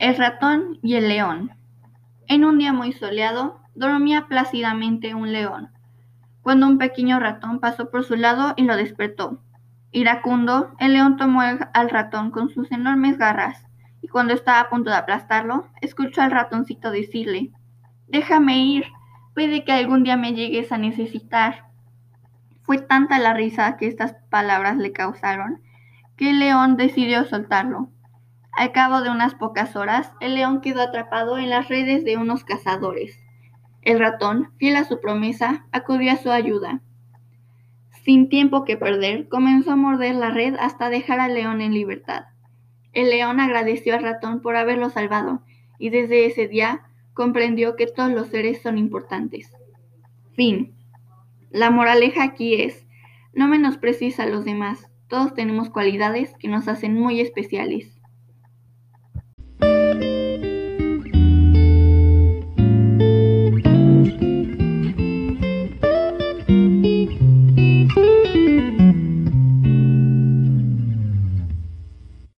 El ratón y el león. En un día muy soleado, dormía plácidamente un león, cuando un pequeño ratón pasó por su lado y lo despertó. Iracundo, el león tomó al ratón con sus enormes garras, y cuando estaba a punto de aplastarlo, escuchó al ratoncito decirle, Déjame ir, puede que algún día me llegues a necesitar. Fue tanta la risa que estas palabras le causaron, que el león decidió soltarlo. Al cabo de unas pocas horas, el león quedó atrapado en las redes de unos cazadores. El ratón, fiel a su promesa, acudió a su ayuda. Sin tiempo que perder, comenzó a morder la red hasta dejar al león en libertad. El león agradeció al ratón por haberlo salvado y desde ese día comprendió que todos los seres son importantes. Fin. La moraleja aquí es, no menosprecies a los demás, todos tenemos cualidades que nos hacen muy especiales.